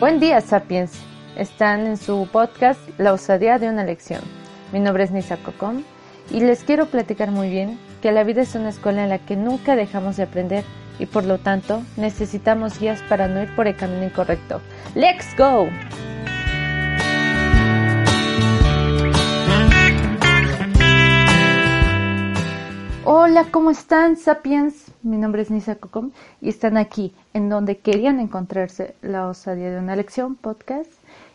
Buen día, Sapiens. Están en su podcast La osadía de una lección. Mi nombre es Nisa Cocom y les quiero platicar muy bien que la vida es una escuela en la que nunca dejamos de aprender y por lo tanto necesitamos guías para no ir por el camino incorrecto. ¡Let's go! Hola, ¿cómo están, Sapiens? Mi nombre es Nisa Cocom y están aquí en donde querían encontrarse la osadía de una lección podcast.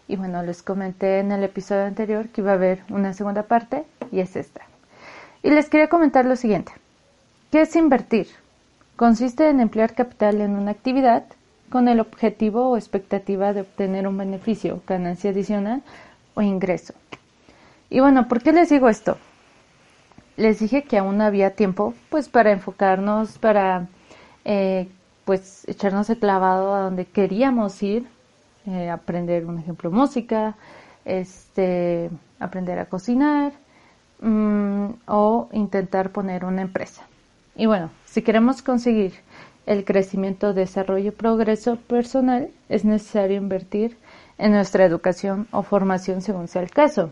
Y bueno, les comenté en el episodio anterior que iba a haber una segunda parte y es esta. Y les quería comentar lo siguiente. ¿Qué es invertir? Consiste en emplear capital en una actividad con el objetivo o expectativa de obtener un beneficio, ganancia adicional o ingreso. Y bueno, ¿por qué les digo esto? Les dije que aún había tiempo pues para enfocarnos, para eh, pues echarnos el clavado a donde queríamos ir, eh, aprender un ejemplo música, este, aprender a cocinar mm, o intentar poner una empresa. Y bueno, si queremos conseguir el crecimiento, desarrollo y progreso personal, es necesario invertir en nuestra educación o formación según sea el caso.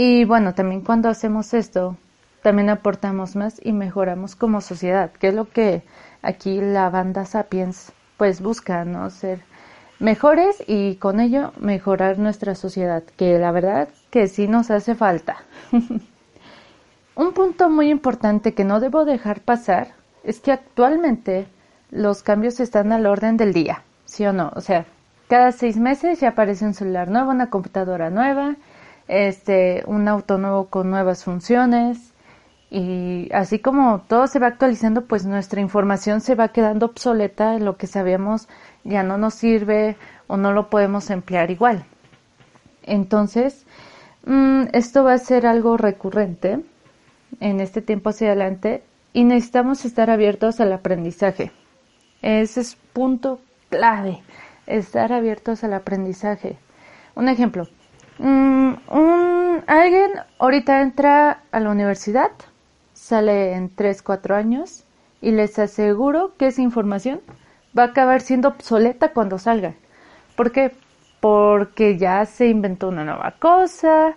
Y bueno, también cuando hacemos esto, también aportamos más y mejoramos como sociedad, que es lo que aquí la banda Sapiens pues busca, ¿no? Ser mejores y con ello mejorar nuestra sociedad, que la verdad que sí nos hace falta. Un punto muy importante que no debo dejar pasar es que actualmente los cambios están al orden del día, ¿sí o no? O sea, cada seis meses ya aparece un celular nuevo, una computadora nueva, este, un auto nuevo con nuevas funciones y así como todo se va actualizando, pues nuestra información se va quedando obsoleta, lo que sabíamos ya no nos sirve o no lo podemos emplear igual. Entonces, mm, esto va a ser algo recurrente en este tiempo hacia adelante y necesitamos estar abiertos al aprendizaje. Ese es punto clave, estar abiertos al aprendizaje. Un ejemplo, Mm, un, alguien ahorita entra a la universidad, sale en 3, 4 años y les aseguro que esa información va a acabar siendo obsoleta cuando salga. ¿Por qué? Porque ya se inventó una nueva cosa,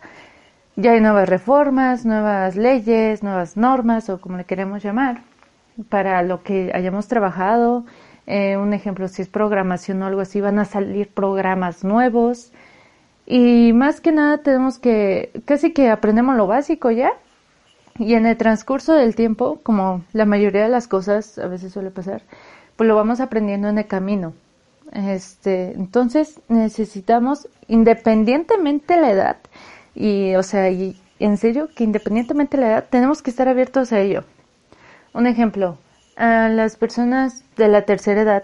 ya hay nuevas reformas, nuevas leyes, nuevas normas o como le queremos llamar, para lo que hayamos trabajado. Eh, un ejemplo, si es programación o algo así, van a salir programas nuevos y más que nada tenemos que, casi que aprendemos lo básico ya. Y en el transcurso del tiempo, como la mayoría de las cosas a veces suele pasar, pues lo vamos aprendiendo en el camino. Este, entonces necesitamos, independientemente de la edad, y o sea, y en serio que independientemente de la edad, tenemos que estar abiertos a ello. Un ejemplo, a las personas de la tercera edad,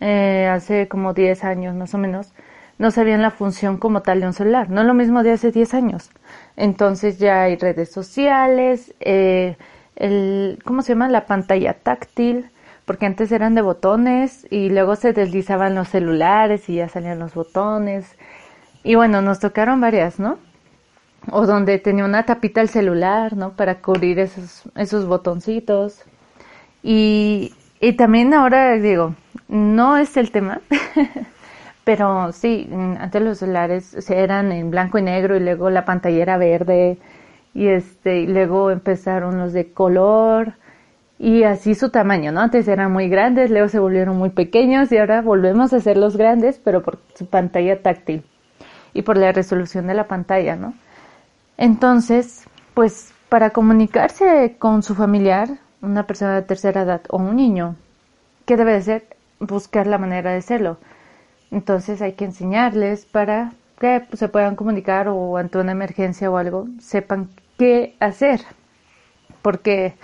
eh, hace como 10 años más o menos, no sabían la función como tal de un celular. No lo mismo de hace 10 años. Entonces ya hay redes sociales, eh, el, ¿cómo se llama? La pantalla táctil, porque antes eran de botones y luego se deslizaban los celulares y ya salían los botones. Y bueno, nos tocaron varias, ¿no? O donde tenía una tapita el celular, ¿no? Para cubrir esos, esos botoncitos. Y, y también ahora digo, no es el tema, Pero sí, antes los celulares eran en blanco y negro y luego la pantalla era verde y este y luego empezaron los de color y así su tamaño, ¿no? Antes eran muy grandes, luego se volvieron muy pequeños y ahora volvemos a hacerlos grandes, pero por su pantalla táctil y por la resolución de la pantalla, ¿no? Entonces, pues para comunicarse con su familiar, una persona de tercera edad o un niño, ¿qué debe de ser? Buscar la manera de hacerlo entonces hay que enseñarles para que se puedan comunicar o ante una emergencia o algo sepan qué hacer. Porque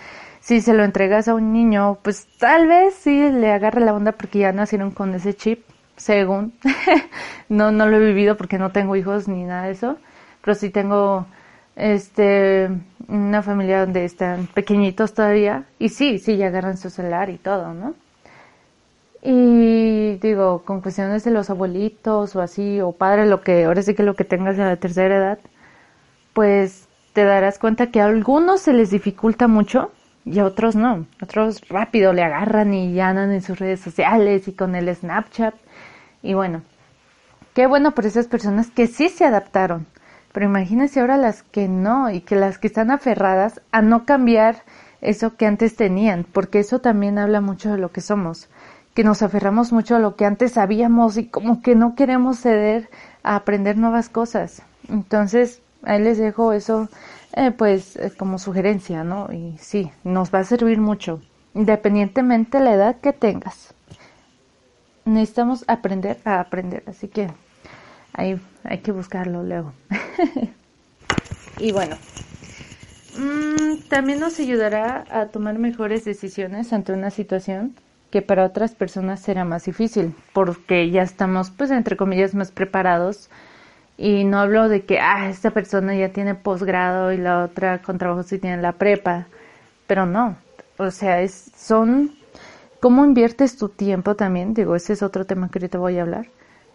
si se lo entregas a un niño, pues tal vez sí le agarre la onda porque ya nacieron con ese chip, según. no, no lo he vivido porque no tengo hijos ni nada de eso, pero sí tengo este una familia donde están pequeñitos todavía y sí, sí, ya agarran su celular y todo, ¿no? Y digo, con cuestiones de los abuelitos o así, o padre, lo que, ahora sí que lo que tengas de la tercera edad, pues te darás cuenta que a algunos se les dificulta mucho y a otros no. Otros rápido le agarran y andan en sus redes sociales y con el Snapchat. Y bueno, qué bueno por esas personas que sí se adaptaron. Pero imagínense ahora las que no y que las que están aferradas a no cambiar eso que antes tenían, porque eso también habla mucho de lo que somos que nos aferramos mucho a lo que antes sabíamos y como que no queremos ceder a aprender nuevas cosas. Entonces, ahí les dejo eso, eh, pues, eh, como sugerencia, ¿no? Y sí, nos va a servir mucho, independientemente de la edad que tengas. Necesitamos aprender a aprender, así que ahí hay que buscarlo luego. y bueno, mm, también nos ayudará a tomar mejores decisiones ante una situación que para otras personas será más difícil, porque ya estamos, pues, entre comillas, más preparados. Y no hablo de que, ah, esta persona ya tiene posgrado y la otra con trabajo sí tiene la prepa, pero no. O sea, es, son, ¿cómo inviertes tu tiempo también? Digo, ese es otro tema que ahorita voy a hablar.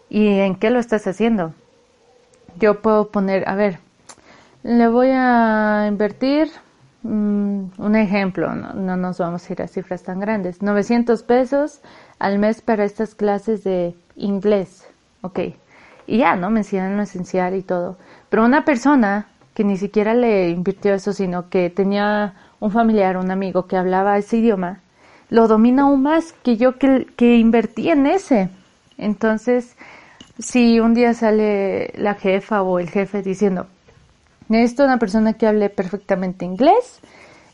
¿Y en qué lo estás haciendo? Yo puedo poner, a ver, le voy a invertir Mm, un ejemplo, no, nos vamos a ir a cifras tan grandes. 900 pesos al mes para estas clases de inglés. Ok. Y ya, ¿no? Me enseñan lo esencial y todo. Pero una persona que ni siquiera le invirtió eso, sino que tenía un familiar, un amigo que hablaba ese idioma, lo domina aún más que yo que, que invertí en ese. Entonces, si un día sale la jefa o el jefe diciendo, Necesito una persona que hable perfectamente inglés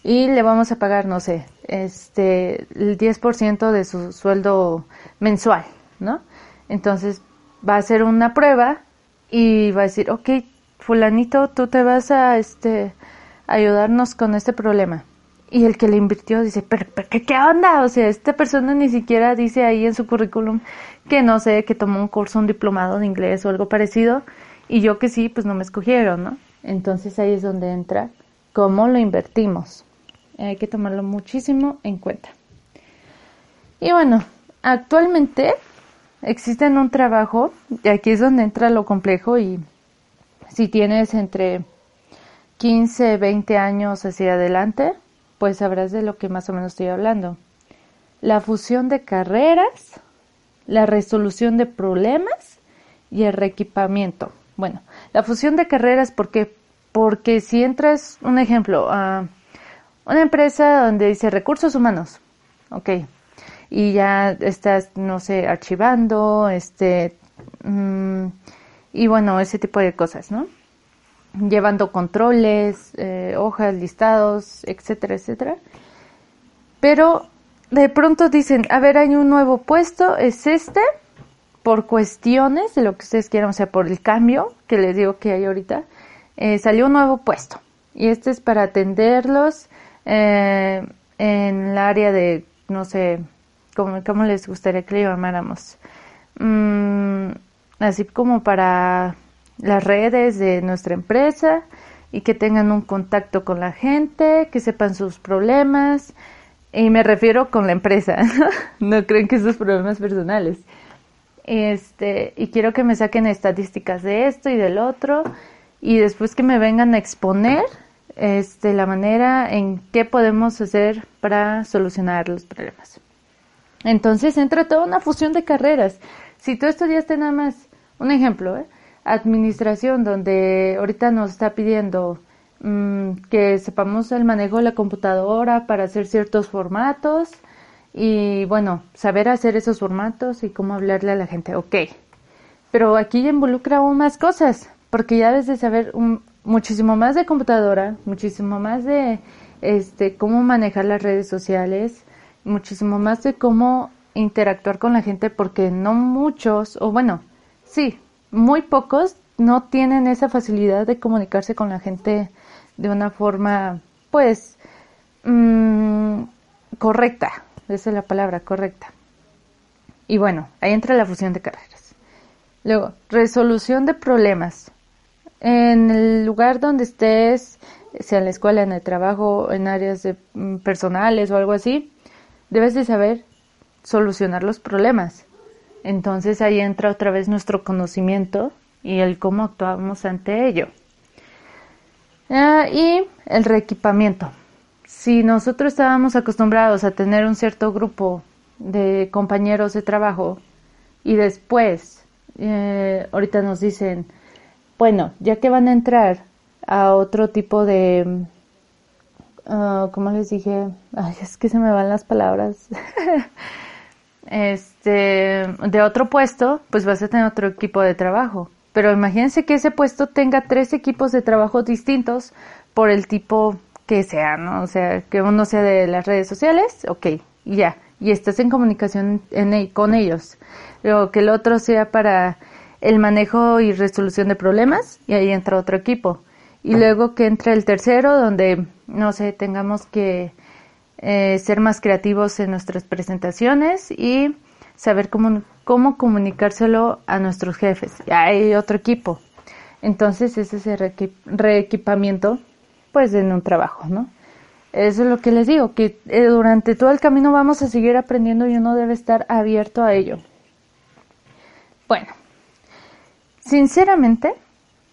y le vamos a pagar, no sé, este, el 10% de su sueldo mensual, ¿no? Entonces va a hacer una prueba y va a decir, ok, fulanito, tú te vas a, este, ayudarnos con este problema. Y el que le invirtió dice, pero, ¿qué, ¿qué, onda? O sea, esta persona ni siquiera dice ahí en su currículum que no sé, que tomó un curso, un diplomado de inglés o algo parecido. Y yo que sí, pues no me escogieron, ¿no? Entonces ahí es donde entra cómo lo invertimos. Hay que tomarlo muchísimo en cuenta. Y bueno, actualmente existe un trabajo, y aquí es donde entra lo complejo y si tienes entre 15, 20 años hacia adelante, pues sabrás de lo que más o menos estoy hablando. La fusión de carreras, la resolución de problemas y el reequipamiento. Bueno, la fusión de carreras, ¿por qué? Porque si entras, un ejemplo, a una empresa donde dice recursos humanos, ok, y ya estás, no sé, archivando, este, mm, y bueno, ese tipo de cosas, ¿no? Llevando controles, eh, hojas, listados, etcétera, etcétera. Pero de pronto dicen, a ver, hay un nuevo puesto, es este, por cuestiones de lo que ustedes quieran, o sea, por el cambio que les digo que hay ahorita, eh, salió un nuevo puesto. Y este es para atenderlos eh, en el área de, no sé, ¿cómo, les gustaría que le llamáramos? Mm, así como para las redes de nuestra empresa y que tengan un contacto con la gente, que sepan sus problemas. Y me refiero con la empresa, no creen que sus problemas personales este, y quiero que me saquen estadísticas de esto y del otro, y después que me vengan a exponer este, la manera en qué podemos hacer para solucionar los problemas. Entonces entra toda una fusión de carreras. Si tú estudiaste nada más, un ejemplo, ¿eh? administración, donde ahorita nos está pidiendo mm, que sepamos el manejo de la computadora para hacer ciertos formatos, y bueno, saber hacer esos formatos y cómo hablarle a la gente, ok. Pero aquí involucra aún más cosas, porque ya debes de saber muchísimo más de computadora, muchísimo más de este, cómo manejar las redes sociales, muchísimo más de cómo interactuar con la gente, porque no muchos, o bueno, sí, muy pocos no tienen esa facilidad de comunicarse con la gente de una forma, pues, mmm, correcta, esa es la palabra, correcta. Y bueno, ahí entra la fusión de carreras. Luego, resolución de problemas. En el lugar donde estés, sea en la escuela, en el trabajo, en áreas mm, personales o algo así, debes de saber solucionar los problemas. Entonces ahí entra otra vez nuestro conocimiento y el cómo actuamos ante ello. Ah, y el reequipamiento. Si nosotros estábamos acostumbrados a tener un cierto grupo de compañeros de trabajo y después eh, ahorita nos dicen, bueno, ya que van a entrar a otro tipo de, uh, ¿cómo les dije? Ay, es que se me van las palabras. este, de otro puesto, pues vas a tener otro equipo de trabajo. Pero imagínense que ese puesto tenga tres equipos de trabajo distintos por el tipo que sea, ¿no? O sea, que uno sea de las redes sociales, ok, ya, y estás en comunicación e, con ellos. Luego que el otro sea para el manejo y resolución de problemas, y ahí entra otro equipo. Y luego que entre el tercero, donde, no sé, tengamos que eh, ser más creativos en nuestras presentaciones y saber cómo, cómo comunicárselo a nuestros jefes. Y hay otro equipo. Entonces, ese es el reequipamiento pues en un trabajo, ¿no? Eso es lo que les digo, que eh, durante todo el camino vamos a seguir aprendiendo y uno debe estar abierto a ello. Bueno, sinceramente,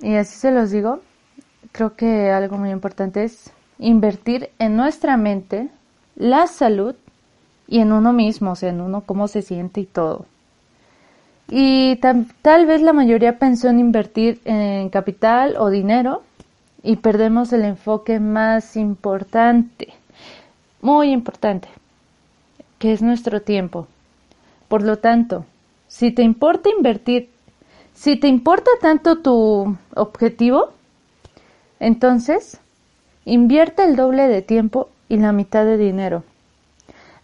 y así se los digo, creo que algo muy importante es invertir en nuestra mente, la salud y en uno mismo, o sea, en uno cómo se siente y todo. Y tal vez la mayoría pensó en invertir en capital o dinero y perdemos el enfoque más importante, muy importante, que es nuestro tiempo. Por lo tanto, si te importa invertir, si te importa tanto tu objetivo, entonces invierte el doble de tiempo y la mitad de dinero.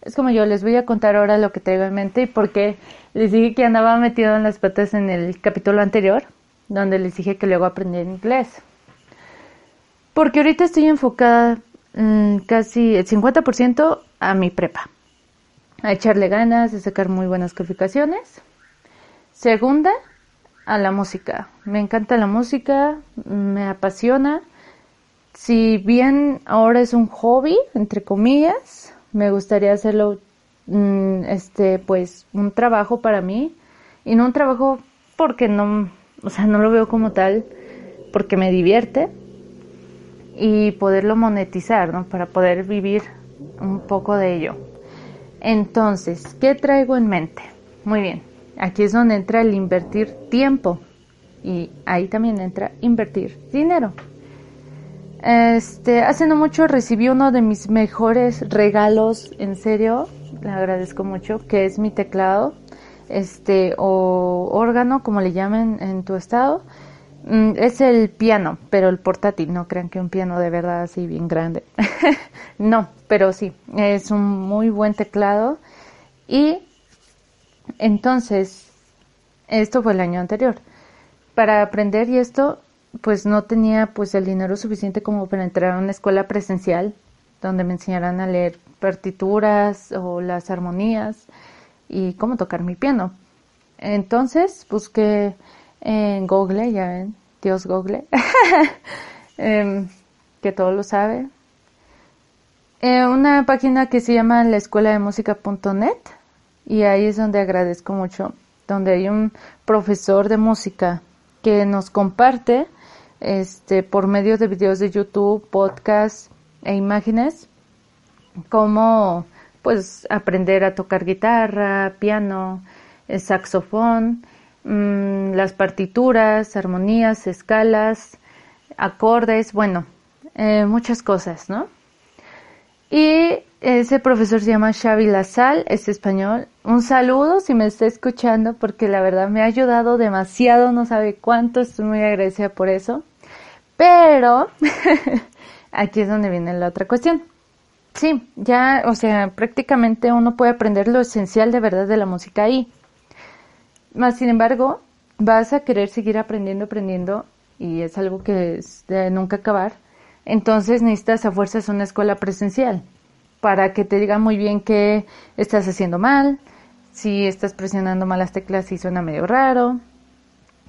Es como yo les voy a contar ahora lo que tengo en mente y porque les dije que andaba metido en las patas en el capítulo anterior, donde les dije que luego aprendí inglés. Porque ahorita estoy enfocada mm, casi el 50% a mi prepa. A echarle ganas, a sacar muy buenas calificaciones. Segunda, a la música. Me encanta la música, me apasiona. Si bien ahora es un hobby, entre comillas, me gustaría hacerlo, mm, este, pues, un trabajo para mí. Y no un trabajo porque no, o sea, no lo veo como tal, porque me divierte y poderlo monetizar, ¿no? Para poder vivir un poco de ello. Entonces, ¿qué traigo en mente? Muy bien, aquí es donde entra el invertir tiempo y ahí también entra invertir dinero. Este, hace no mucho recibí uno de mis mejores regalos, en serio, le agradezco mucho, que es mi teclado, este, o órgano, como le llamen en tu estado. Mm, es el piano, pero el portátil, no crean que un piano de verdad así bien grande. no, pero sí, es un muy buen teclado. Y entonces, esto fue el año anterior. Para aprender y esto, pues no tenía pues el dinero suficiente como para entrar a una escuela presencial donde me enseñaran a leer partituras o las armonías y cómo tocar mi piano. Entonces busqué en Google, ya ven, Dios Google, em, que todo lo sabe. Eh, una página que se llama la escuela de música.net y ahí es donde agradezco mucho, donde hay un profesor de música que nos comparte este por medio de videos de YouTube, podcasts e imágenes cómo pues aprender a tocar guitarra, piano, saxofón, Mm, las partituras, armonías, escalas, acordes, bueno, eh, muchas cosas, ¿no? Y ese profesor se llama Xavi Lazal, es español. Un saludo si me está escuchando porque la verdad me ha ayudado demasiado, no sabe cuánto, estoy muy agradecida por eso. Pero aquí es donde viene la otra cuestión. Sí, ya, o sea, prácticamente uno puede aprender lo esencial de verdad de la música ahí. Más sin embargo, vas a querer seguir aprendiendo, aprendiendo, y es algo que es de nunca acabar. Entonces necesitas a fuerzas una escuela presencial. para que te diga muy bien qué estás haciendo mal, si estás presionando mal las teclas y suena medio raro.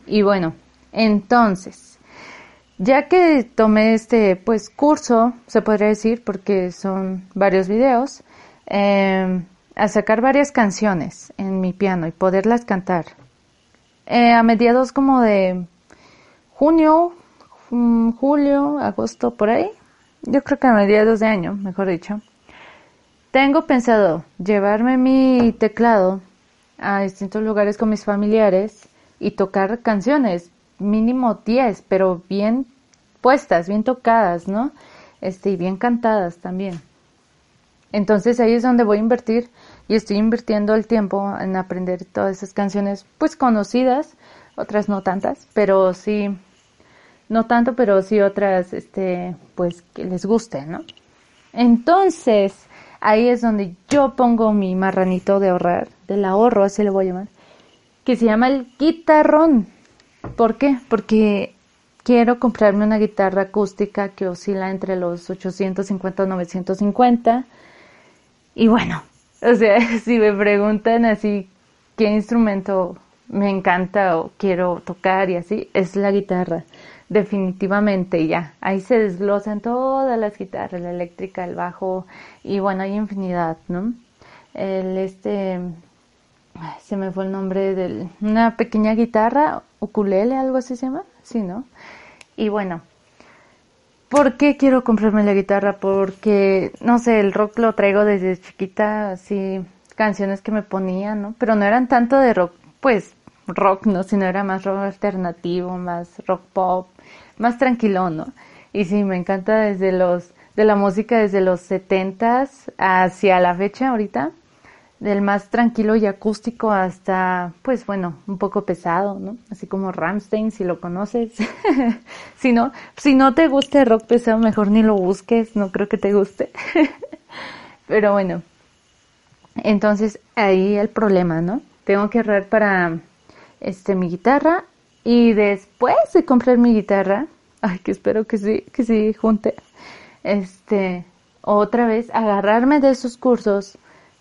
Y bueno, entonces, ya que tomé este pues curso, se podría decir, porque son varios videos, em, a sacar varias canciones en mi piano y poderlas cantar. Eh, a mediados como de junio, julio, agosto, por ahí. Yo creo que a mediados de año, mejor dicho. Tengo pensado llevarme mi teclado a distintos lugares con mis familiares y tocar canciones, mínimo 10, pero bien puestas, bien tocadas, ¿no? Este, y bien cantadas también. Entonces ahí es donde voy a invertir y estoy invirtiendo el tiempo en aprender todas esas canciones, pues conocidas, otras no tantas, pero sí, no tanto, pero sí otras, este, pues que les guste, ¿no? Entonces, ahí es donde yo pongo mi marranito de ahorrar, del ahorro, así lo voy a llamar, que se llama el guitarrón. ¿Por qué? Porque quiero comprarme una guitarra acústica que oscila entre los 850 y 950. Y bueno, o sea, si me preguntan así qué instrumento me encanta o quiero tocar y así, es la guitarra. Definitivamente ya. Ahí se desglosan todas las guitarras, la eléctrica, el bajo y bueno, hay infinidad, ¿no? El este se me fue el nombre de una pequeña guitarra, ukulele, algo así se llama, sí, ¿no? Y bueno, ¿Por qué quiero comprarme la guitarra? Porque, no sé, el rock lo traigo desde chiquita, así, canciones que me ponían, ¿no? Pero no eran tanto de rock, pues, rock, ¿no? Sino era más rock alternativo, más rock pop, más tranquilo, ¿no? Y sí, me encanta desde los, de la música desde los setentas hacia la fecha ahorita del más tranquilo y acústico hasta, pues bueno, un poco pesado, ¿no? Así como Ramstein, si lo conoces. si no, si no te gusta el rock pesado, mejor ni lo busques, no creo que te guste. Pero bueno, entonces ahí el problema, ¿no? Tengo que ahorrar para este mi guitarra y después de comprar mi guitarra, ay, que espero que sí, que sí junte, este, otra vez agarrarme de esos cursos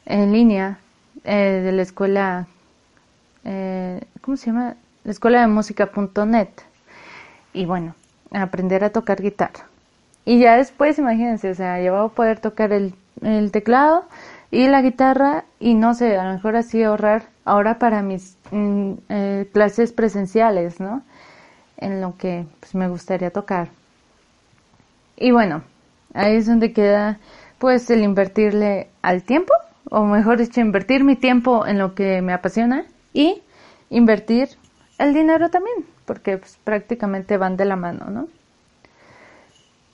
en línea eh, de la escuela, eh, ¿cómo se llama? La escuela de música.net. Y bueno, aprender a tocar guitarra. Y ya después, imagínense, o sea, voy a poder tocar el, el teclado y la guitarra y no sé, a lo mejor así ahorrar ahora para mis mm, eh, clases presenciales, ¿no? En lo que pues, me gustaría tocar. Y bueno, ahí es donde queda pues el invertirle al tiempo o mejor dicho, invertir mi tiempo en lo que me apasiona y invertir el dinero también, porque pues, prácticamente van de la mano, ¿no?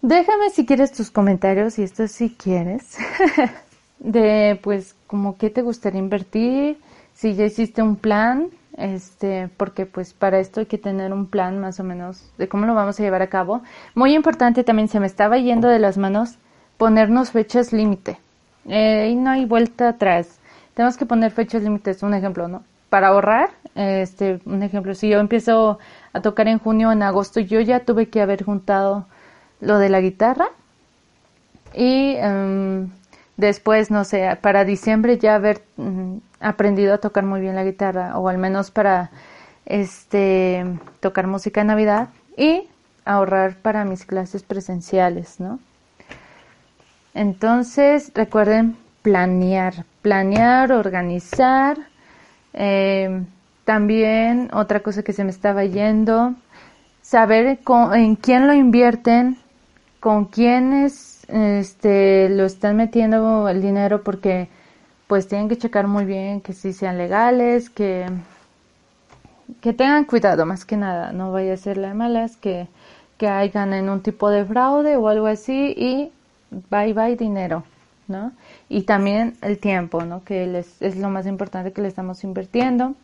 Déjame si quieres tus comentarios, y esto si quieres, de pues como qué te gustaría invertir, si ya hiciste un plan, este, porque pues para esto hay que tener un plan más o menos de cómo lo vamos a llevar a cabo. Muy importante también, se me estaba yendo de las manos ponernos fechas límite. Eh, y no hay vuelta atrás. Tenemos que poner fechas límites, un ejemplo, ¿no? Para ahorrar, este, un ejemplo, si yo empiezo a tocar en junio, en agosto, yo ya tuve que haber juntado lo de la guitarra y em, después, no sé, para diciembre ya haber mm, aprendido a tocar muy bien la guitarra o al menos para este tocar música de Navidad y ahorrar para mis clases presenciales, ¿no? Entonces, recuerden planear, planear, organizar. Eh, también otra cosa que se me estaba yendo, saber en quién lo invierten, con quiénes este, lo están metiendo el dinero, porque pues tienen que checar muy bien que sí sean legales, que, que tengan cuidado más que nada, no vaya a ser la malas, que, que hayan en un tipo de fraude o algo así y bye bye dinero, ¿no? Y también el tiempo, ¿no? Que es lo más importante que le estamos invirtiendo.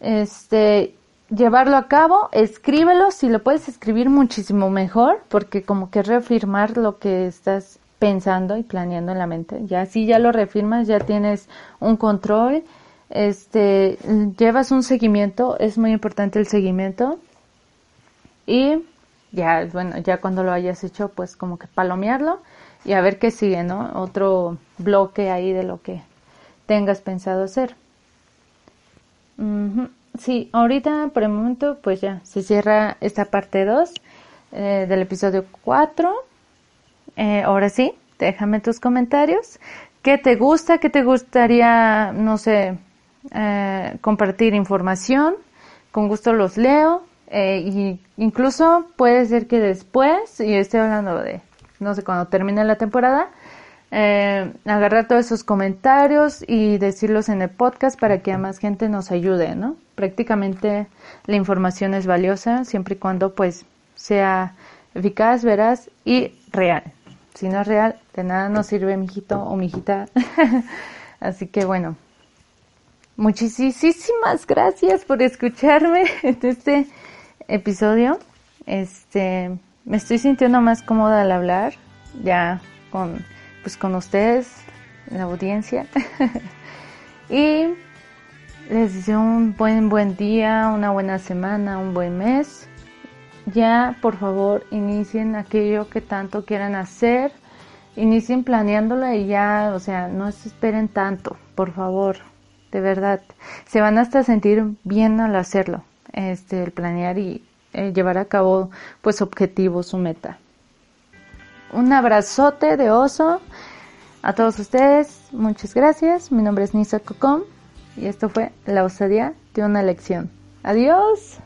Este, llevarlo a cabo, escríbelo, si lo puedes escribir muchísimo mejor, porque como que reafirmar lo que estás pensando y planeando en la mente. Ya si ya lo reafirmas, ya tienes un control, este, llevas un seguimiento, es muy importante el seguimiento. Y ya, bueno, ya cuando lo hayas hecho, pues como que palomearlo y a ver qué sigue, ¿no? Otro bloque ahí de lo que tengas pensado hacer. Sí, ahorita por el momento pues ya se cierra esta parte 2 eh, del episodio 4. Eh, ahora sí, déjame tus comentarios. ¿Qué te gusta? ¿Qué te gustaría, no sé, eh, compartir información? Con gusto los leo. Y incluso puede ser que después, y estoy hablando de, no sé, cuando termine la temporada, eh, agarrar todos esos comentarios y decirlos en el podcast para que a más gente nos ayude, ¿no? Prácticamente la información es valiosa siempre y cuando pues sea eficaz, veraz y real. Si no es real, de nada nos sirve mijito o mijita. Así que bueno, muchísimas gracias por escucharme en este episodio. Este, me estoy sintiendo más cómoda al hablar, ya con pues con ustedes, la audiencia. y les deseo un buen buen día, una buena semana, un buen mes. Ya, por favor, inicien aquello que tanto quieran hacer. Inicien planeándolo y ya, o sea, no se esperen tanto, por favor, de verdad. Se van hasta sentir bien al hacerlo, este, el planear y eh, llevar a cabo, pues, objetivos, su meta. Un abrazote de oso a todos ustedes. Muchas gracias. Mi nombre es Nisa Cocom y esto fue La osadía de una lección. Adiós.